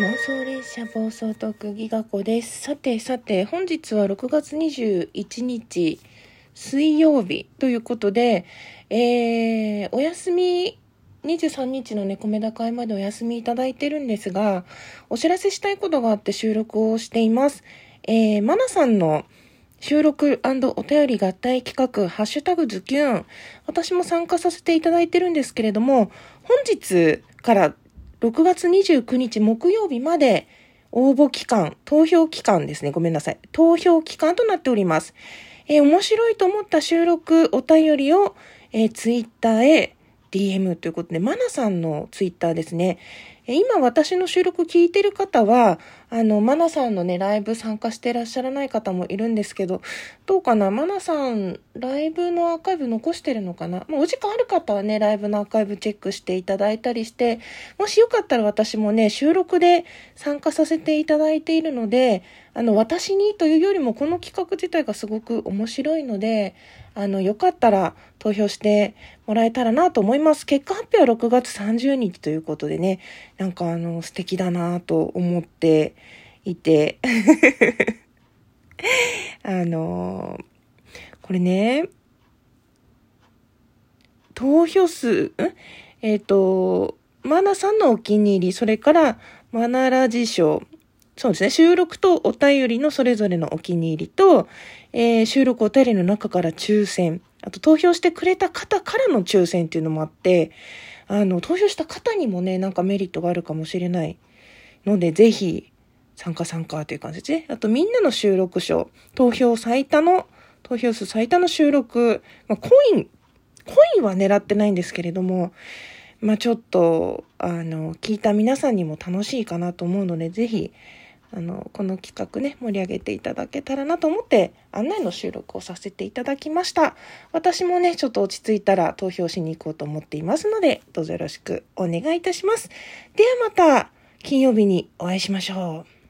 妄想列車暴走特技学校です。さてさて、本日は6月21日水曜日ということで、えー、お休み23日のね、米田会までお休みいただいてるんですが、お知らせしたいことがあって収録をしています。えー、マナさんの収録お便り合体企画、ハッシュタグズキューン。私も参加させていただいてるんですけれども、本日から6月29日木曜日まで応募期間、投票期間ですね。ごめんなさい。投票期間となっております。えー、面白いと思った収録、お便りを、えー、ツイッターへ DM ということで、マナさんのツイッターですね。今私の収録聞いてる方は、あの、マナさんのね、ライブ参加してらっしゃらない方もいるんですけど、どうかな？マナさん、ライブのアーカイブ残してるのかな？もうお時間ある方はね、ライブのアーカイブチェックしていただいたりして、もしよかったら私もね、収録で参加させていただいているので、あの、私にというよりもこの企画自体がすごく面白いので、あの、よかったら投票してもらえたらなと思います。結果発表は6月30日ということでね、なんかあの、素敵だなと思っていて、あの、これね、投票数、ん？えっ、ー、と、マナさんのお気に入り、それからマナラジ賞、そうですね。収録とお便りのそれぞれのお気に入りと、えー、収録お便りの中から抽選、あと投票してくれた方からの抽選っていうのもあって、あの、投票した方にもね、なんかメリットがあるかもしれないので、ぜひ、参加参加という感じで、ね、あとみんなの収録賞、投票最多の、投票数最多の収録、まあ、コイン、コインは狙ってないんですけれども、まあ、ちょっと、あの、聞いた皆さんにも楽しいかなと思うので、ぜひ、あの、この企画ね、盛り上げていただけたらなと思って案内の収録をさせていただきました。私もね、ちょっと落ち着いたら投票しに行こうと思っていますので、どうぞよろしくお願いいたします。ではまた金曜日にお会いしましょう。